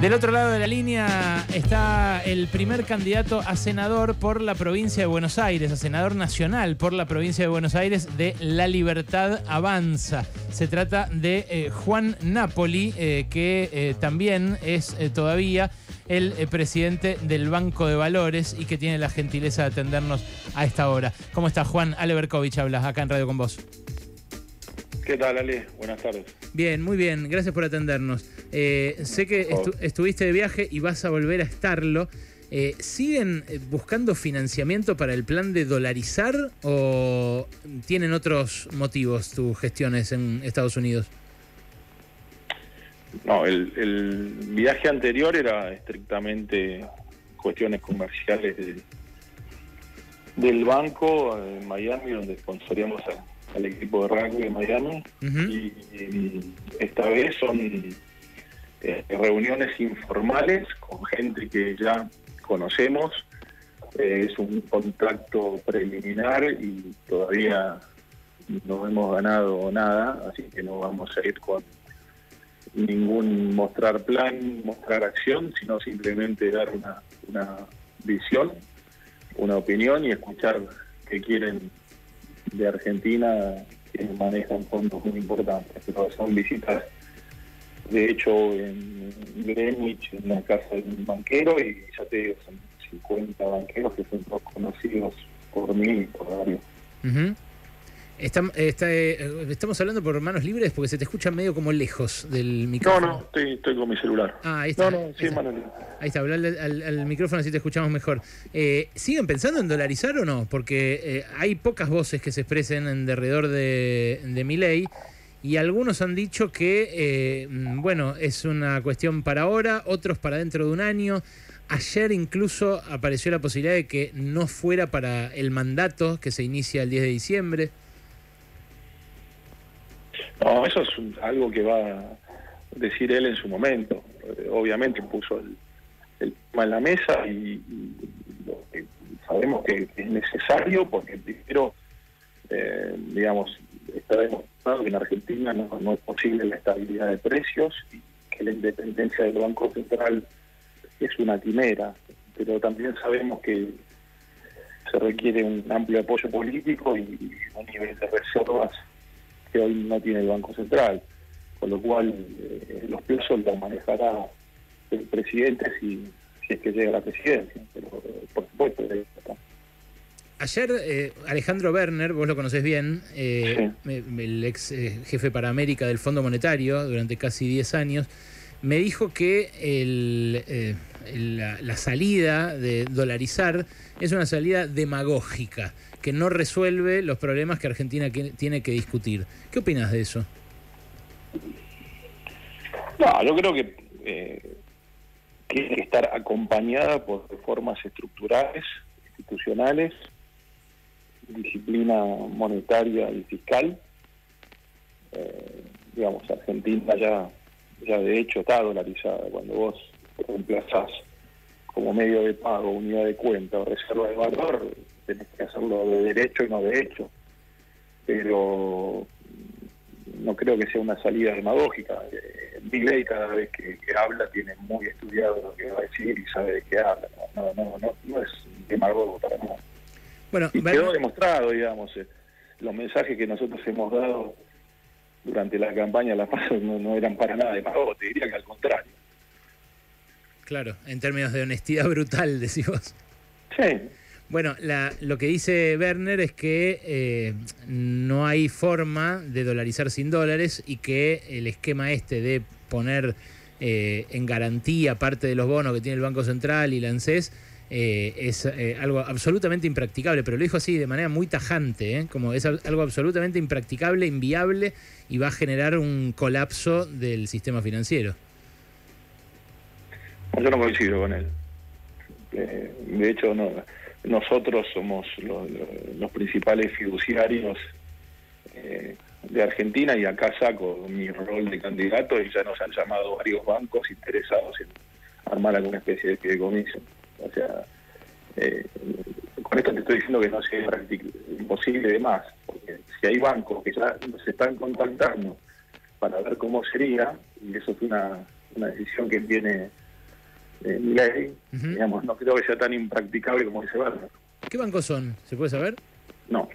Del otro lado de la línea está el primer candidato a senador por la provincia de Buenos Aires, a senador nacional por la provincia de Buenos Aires de La Libertad Avanza. Se trata de eh, Juan Napoli, eh, que eh, también es todavía el presidente del Banco de Valores y que tiene la gentileza de atendernos a esta hora. ¿Cómo está Juan? Ale Berkovich habla acá en Radio con vos. ¿Qué tal, Ale? Buenas tardes. Bien, muy bien. Gracias por atendernos. Eh, sé que estuviste de viaje y vas a volver a estarlo. Eh, ¿Siguen eh, buscando financiamiento para el plan de dolarizar o tienen otros motivos tus gestiones en Estados Unidos? No, el, viaje anterior era estrictamente cuestiones comerciales del banco en Miami, donde sponsoríamos al equipo de rugby de Miami y, esta vez son eh, reuniones informales con gente que ya conocemos. Eh, es un contacto preliminar y todavía no hemos ganado nada, así que no vamos a ir con ningún mostrar plan, mostrar acción, sino simplemente dar una, una visión, una opinión y escuchar qué quieren de Argentina que manejan fondos muy importantes, pero son visitas de hecho en Greenwich, en la casa de un banquero, y ya te digo, son 50 banqueros que son todos conocidos por mí y por varios. Eh, estamos hablando por manos libres porque se te escucha medio como lejos del micrófono. No, no, estoy, con mi celular. Ah, ahí está. No, no, sí, ahí está. Ahí está, hablar al, micrófono así te escuchamos mejor. Eh, ¿Siguen pensando en dolarizar o no? Porque eh, hay pocas voces que se expresen en derredor de, de mi ley y algunos han dicho que, bueno, es una cuestión para ahora, otros para dentro de un año. Ayer incluso apareció la posibilidad de que no fuera para el mandato que se inicia el 10 de diciembre. No, eso es algo que va a decir él en su momento. Eh, obviamente puso el, tema en la mesa y, sabemos que, es necesario porque primero, eh, digamos, está demostrado que en Argentina no, es posible la estabilidad de precios y que la independencia del Banco Central es una quimera, pero también sabemos que se requiere un amplio apoyo político y un nivel de reservas que hoy no tiene el Banco Central, con lo cual eh, los plazos los manejará el presidente si, es que llega a la presidencia, pero eh, por supuesto Ayer eh, Alejandro Werner, vos lo conocés bien, el ex jefe para América del Fondo Monetario durante casi 10 años, me dijo que la, salida de dolarizar es una salida demagógica que no resuelve los problemas que Argentina tiene que discutir. ¿Qué opinas de eso? No, yo creo que eh, tiene que estar acompañada por reformas estructurales, institucionales, disciplina monetaria y fiscal. Eh, digamos, Argentina ya, ya de hecho está dolarizada. Cuando vos reemplazás como medio de pago, unidad de cuenta o reserva de valor, tenés que hacerlo de derecho y no de hecho. Pero no creo que sea una salida demagógica. Mi ley cada vez que, habla tiene muy estudiado lo que va a decir y sabe de qué habla. No, no, no, no es demagogo para nada. Bueno, y quedó demostrado, digamos, eh, los mensajes que nosotros hemos dado durante la campaña de la paz no, no eran para nada demagogos, te diría que al contrario. Claro, en términos de honestidad brutal, decimos. Sí, bueno, lo que dice Werner es que eh, no hay forma de dolarizar sin dólares y que el esquema este de poner eh, en garantía parte de los bonos que tiene el Banco Central y la ANSES eh, es algo absolutamente impracticable, pero lo dijo así de manera muy tajante, como es algo absolutamente impracticable, inviable y va a generar un colapso del sistema financiero. Yo no coincido con él. de hecho, no nosotros somos los, principales fiduciarios eh, de Argentina y acá saco mi rol de candidato y ya nos han llamado varios bancos interesados en armar alguna especie de fideicomiso. O sea, eh, con esto te estoy diciendo que no sea imposible de más, porque si hay bancos que ya se están contactando para ver cómo sería, y eso es una, una decisión que tiene eh, ley, digamos, no creo que sea tan impracticable como dice Werner. ¿Qué bancos son? ¿Se puede saber? No.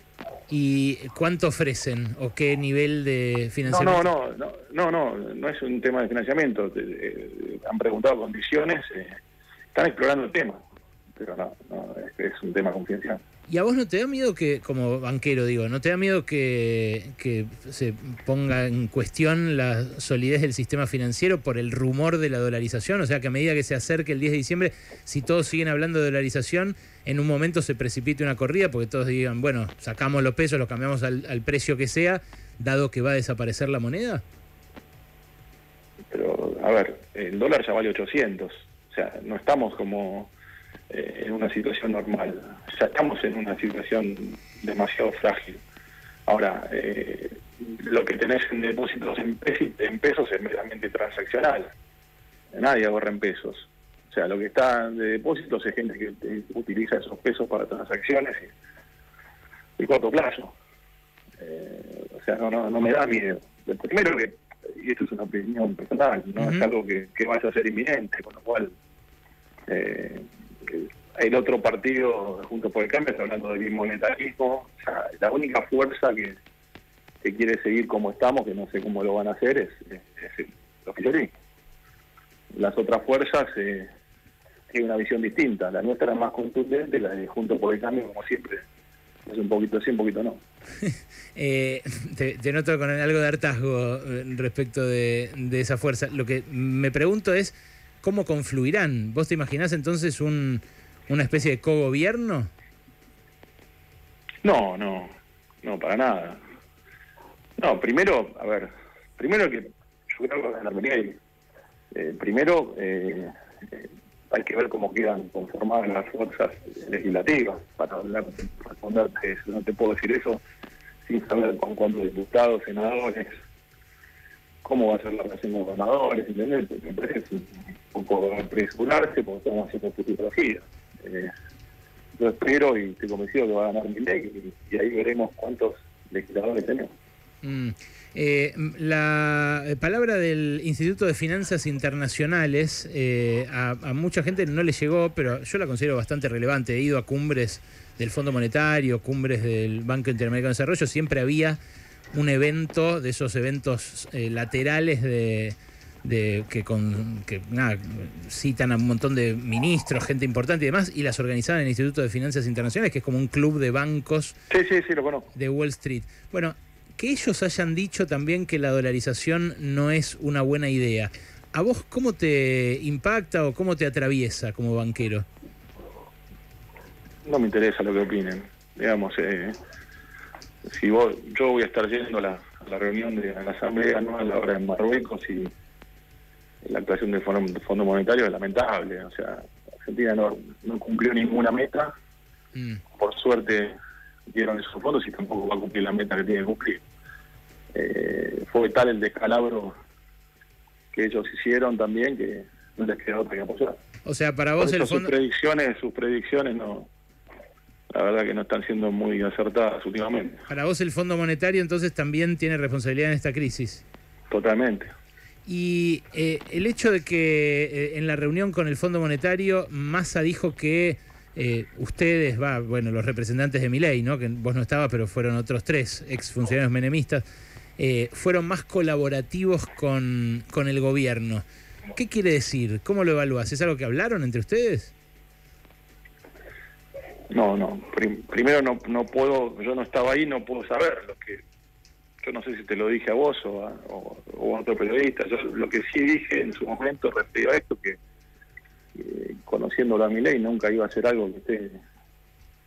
¿Y cuánto ofrecen o qué nivel de financiamiento? No, no, no, no, no, no, es un tema de financiamiento. Eh, han preguntado condiciones, eh, están explorando el tema, pero no, no es, un tema confidencial. ¿Y a vos no te da miedo que, como banquero digo, no te da miedo que, que, se ponga en cuestión la solidez del sistema financiero por el rumor de la dolarización? O sea, que a medida que se acerque el 10 de diciembre, si todos siguen hablando de dolarización, en un momento se precipite una corrida porque todos digan, bueno, sacamos los pesos, los cambiamos al, al precio que sea, dado que va a desaparecer la moneda? Pero, a ver, el dólar ya vale 800. O sea, no estamos como eh, en una situación normal. Ya estamos en una situación demasiado frágil. Ahora, eh, lo que tenés en depósitos en, pesos es meramente transaccional. Nadie ahorra en pesos. O sea, lo que está de depósitos es gente que utiliza esos pesos para transacciones y, corto plazo. Eh, o sea, no, no, no me da miedo. Primero que, y esto es una opinión personal, no es algo que, que vaya a ser inminente, con lo cual eh, el otro partido, junto por el cambio, está hablando del monetarismo. O sea, la única fuerza que, quiere seguir como estamos, que no sé cómo lo van a hacer, es, es, los Las otras fuerzas eh, tienen una visión distinta. La nuestra es más contundente, la de junto por el cambio, como siempre, es un poquito sí, un poquito no. eh, te, noto con algo de hartazgo eh, respecto de, de esa fuerza. Lo que me pregunto es ¿cómo confluirán? ¿Vos te imaginás entonces un, una especie de cogobierno? No, no, no, para nada. No, primero, a ver, primero que yo creo que en Armenia eh, primero eh, hay que ver cómo quedan conformadas las fuerzas legislativas para hablar, responderte eso. No te puedo decir eso sin saber con cuántos diputados, senadores, cómo va a ser la relación con gobernadores, ¿entendés? Me parece un poco apresurarse porque estamos haciendo futurología. Eh, yo espero y estoy convencido que va a ganar mi ley y, ahí veremos cuántos legisladores tenemos. Mm. Eh, la palabra del Instituto de Finanzas Internacionales eh, a, mucha gente no le llegó, pero yo la considero bastante relevante. He ido a cumbres del Fondo Monetario, cumbres del Banco Interamericano de Desarrollo, siempre había un evento de esos eventos eh, laterales de, de que, con, que citan a un montón de ministros, gente importante y demás, y las organizaban en el Instituto de Finanzas Internacionales, que es como un club de bancos de Wall Street. Bueno, que ellos hayan dicho también que la dolarización no es una buena idea. ¿A vos cómo te impacta o cómo te atraviesa como banquero? No me interesa lo que opinen. Digamos, eh, si vos, yo voy a estar yendo a la, reunión de la Asamblea Anual ahora en Marruecos y la actuación del Fondo, Monetario es lamentable. O sea, Argentina no, cumplió ninguna meta. Mm. Por suerte dieron esos fondos y tampoco va a cumplir la meta que tiene que cumplir. Eh, fue tal el descalabro que ellos hicieron también que no les queda otra que apoyar. O sea, para vos el fondo... Sus predicciones, sus predicciones no la verdad que no están siendo muy acertadas últimamente. Para vos el Fondo Monetario entonces también tiene responsabilidad en esta crisis. Totalmente. Y eh, el hecho de que eh, en la reunión con el Fondo Monetario Massa dijo que eh, ustedes, va, bueno, los representantes de Miley, ¿no? que vos no estabas, pero fueron otros tres exfuncionarios menemistas, fueron más colaborativos con, con el gobierno. ¿Qué quiere decir? ¿Cómo lo evalúas? ¿Es algo que hablaron entre ustedes? No, no. primero no, no puedo, yo no estaba ahí, no puedo saber lo que. Yo no sé si te lo dije a vos o a, o, otro periodista. Yo lo que sí dije en su momento respecto a esto, que eh, conociéndolo a mi ley nunca iba a hacer algo que esté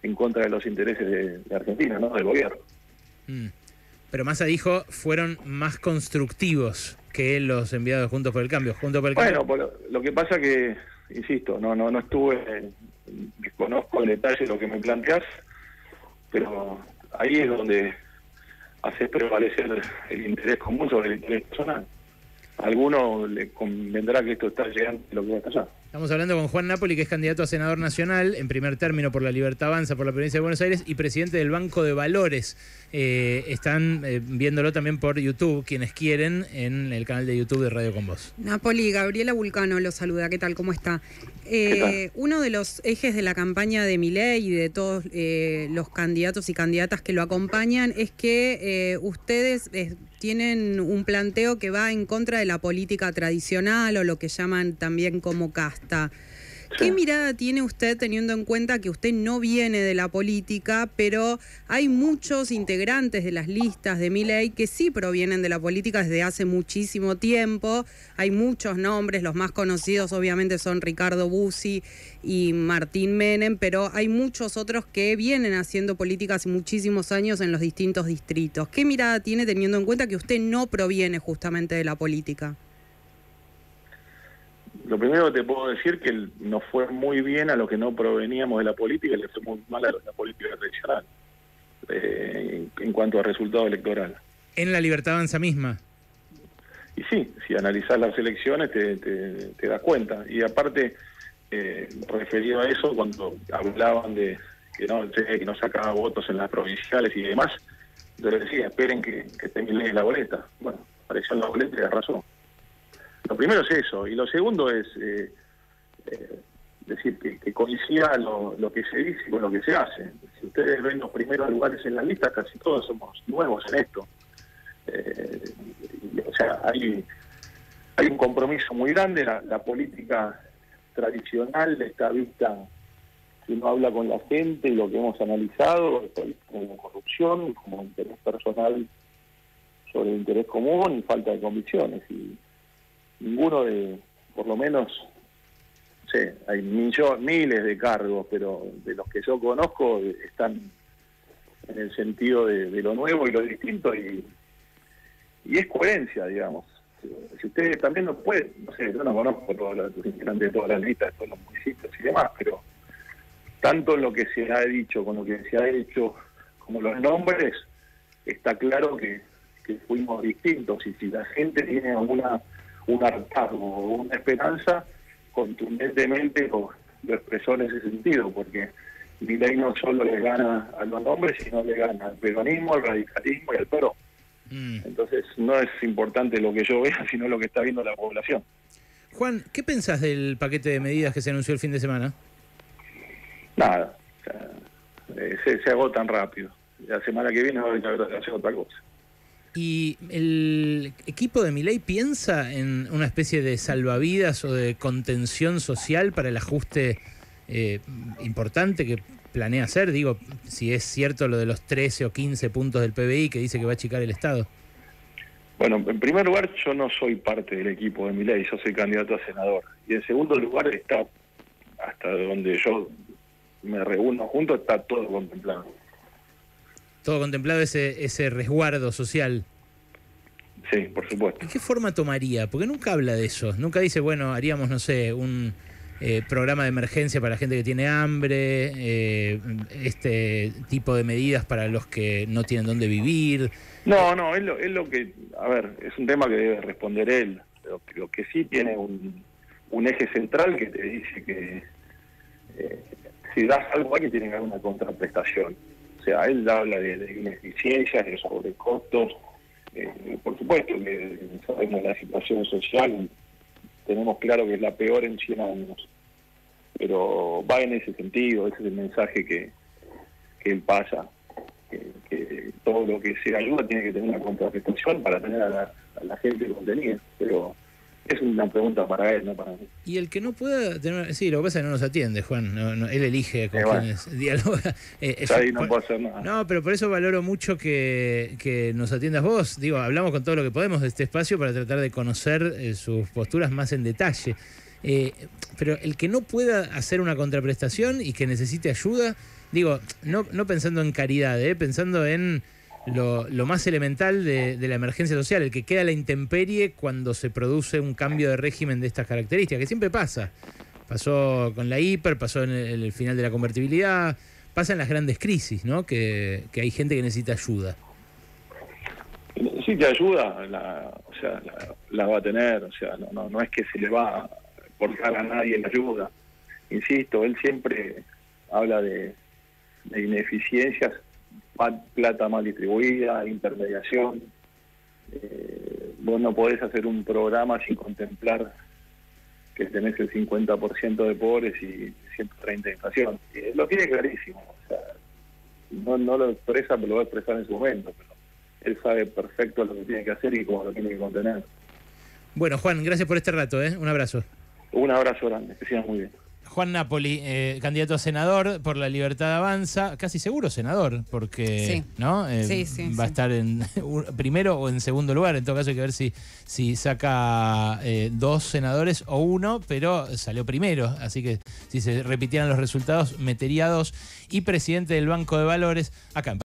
en contra de los intereses de, Argentina, ¿no? Del gobierno. Mm. Pero Massa dijo, fueron más constructivos que los enviados Juntos por el Cambio. Junto por el bueno, lo que pasa que, insisto, no no no estuve desconozco en detalle lo que me planteas, pero ahí es donde haces prevalecer el interés común sobre el interés personal. alguno le convendrá que esto está llegando lo que va a pasar. Estamos hablando con Juan Napoli, que es candidato a senador nacional, en primer término por la Libertad Avanza, por la provincia de Buenos Aires, y presidente del Banco de Valores. Eh, están eh, viéndolo también por YouTube, quienes quieren, en el canal de YouTube de Radio Con Voz. Napoli, Gabriela Vulcano lo saluda. ¿Qué tal? ¿Cómo está? Eh, uno de los ejes de la campaña de Milei y de todos los candidatos y candidatas que lo acompañan es que ustedes tienen un planteo que va en contra de la política tradicional o lo que llaman también como casta. ¿Qué mirada tiene usted teniendo en cuenta que usted no viene de la política, pero hay muchos integrantes de las listas de mi ley que sí provienen de la política desde hace muchísimo tiempo? Hay muchos nombres, los más conocidos obviamente son Ricardo Bussi y Martín Menem, pero hay muchos otros que vienen haciendo política hace muchísimos años en los distintos distritos. ¿Qué mirada tiene teniendo en cuenta que usted no proviene justamente de la política? Lo primero que te puedo decir que nos fue muy bien a los que no proveníamos de la política y le fue muy mal a la política tradicional eh, en, cuanto a resultado electoral. ¿En la libertad avanza misma? Y sí, si analizás las elecciones te, te, das cuenta. Y aparte, eh, referido a eso, cuando hablaban de que no, que no sacaba votos en las provinciales y demás, yo les decía, esperen que, que termine la boleta. Bueno, apareció en la boleta y de razón. Lo primero es eso, y lo segundo es eh, eh, decir que, coincida lo, que se dice con lo que se hace. Si ustedes ven los primeros lugares en la lista, casi todos somos nuevos en esto. Eh, o sea, hay, hay un compromiso muy grande, la, política tradicional está vista si uno habla con la gente y lo que hemos analizado como corrupción, como interés personal sobre el interés común y falta de convicciones. Y ninguno de, por lo menos, no sé, hay miles de cargos, pero de los que yo conozco están en el sentido de, lo nuevo y lo distinto y, y es coherencia, digamos. Si ustedes también no pueden, no sé, yo no conozco los integrantes de todas las listas, de todos los municipios y demás, pero tanto lo que se ha dicho con lo que se ha hecho como los nombres, está claro que fuimos distintos y si la gente tiene alguna un hartazgo o una esperanza, contundentemente lo, expresó en ese sentido, porque ley no solo le gana a los hombres, sino le gana al peronismo, al radicalismo y al PRO. Mm. Entonces no es importante lo que yo vea, sino lo que está viendo la población. Juan, ¿qué pensás del paquete de medidas que se anunció el fin de semana? Nada, eh, se, se agotan rápido. La semana que viene va a hacer otra cosa. ¿Y el equipo de Miley piensa en una especie de salvavidas o de contención social para el ajuste eh, importante que planea hacer? Digo, si es cierto lo de los 13 o 15 puntos del PBI que dice que va a achicar el Estado. Bueno, en primer lugar, yo no soy parte del equipo de Miley, yo soy candidato a senador. Y en segundo lugar, está hasta donde yo me reúno junto, está todo contemplado todo contemplado ese, ese resguardo social. Sí, por supuesto. ¿En qué forma tomaría? Porque nunca habla de eso. Nunca dice, bueno, haríamos, no sé, un eh, programa de emergencia para la gente que tiene hambre, eh, este tipo de medidas para los que no tienen dónde vivir. No, no, es lo, es lo que, a ver, es un tema que debe responder él. Lo, lo que sí tiene un, un eje central que te dice que eh, si das algo hay que tiene que haber una contraprestación sea, él habla de, ineficiencias, de sobrecostos. Eh, por supuesto que sabemos la situación social, tenemos claro que es la peor en 100 años, pero va en ese sentido, ese es el mensaje que, que él pasa, que, todo lo que se ayuda tiene que tener una contraprestación para tener a la, a la gente contenida, pero es una pregunta para él, no para mí. Y el que no pueda tener. Sí, lo que pasa es que no nos atiende, Juan. él elige con eh, quienes dialoga. Eh, ahí no puedo hacer nada. No, pero por eso valoro mucho que, que, nos atiendas vos. Digo, hablamos con todo lo que podemos de este espacio para tratar de conocer eh, sus posturas más en detalle. pero el que no pueda hacer una contraprestación y que necesite ayuda, digo, no, no pensando en caridad, pensando en lo, más elemental de, la emergencia social, el que queda la intemperie cuando se produce un cambio de régimen de estas características, que siempre pasa. Pasó con la hiper, pasó en el, final de la convertibilidad, pasa en las grandes crisis, ¿no? Que, hay gente que necesita ayuda. Necesita ayuda, la, o sea, la, va a tener, o sea, no, no, no es que se le va a cortar a nadie la ayuda. Insisto, él siempre habla de, ineficiencias, plata mal distribuida, intermediación. Eh, vos no podés hacer un programa sin contemplar que tenés el 50% de pobres y 130 de inflación. lo tiene clarísimo. O sea, no, no lo expresa, pero lo va a expresar en su momento. Pero él sabe perfecto lo que tiene que hacer y cómo lo tiene que contener. Bueno, Juan, gracias por este rato. ¿eh? Un abrazo. Un abrazo grande, que sigan muy bien. Juan Napoli, eh, candidato a senador por la Libertad Avanza, casi seguro senador, porque ¿no? Eh, va a estar en primero o en segundo lugar. En todo caso hay que ver si, si saca eh, dos senadores o uno, pero salió primero. Así que si se repitieran los resultados, metería dos. Y presidente del Banco de Valores acá en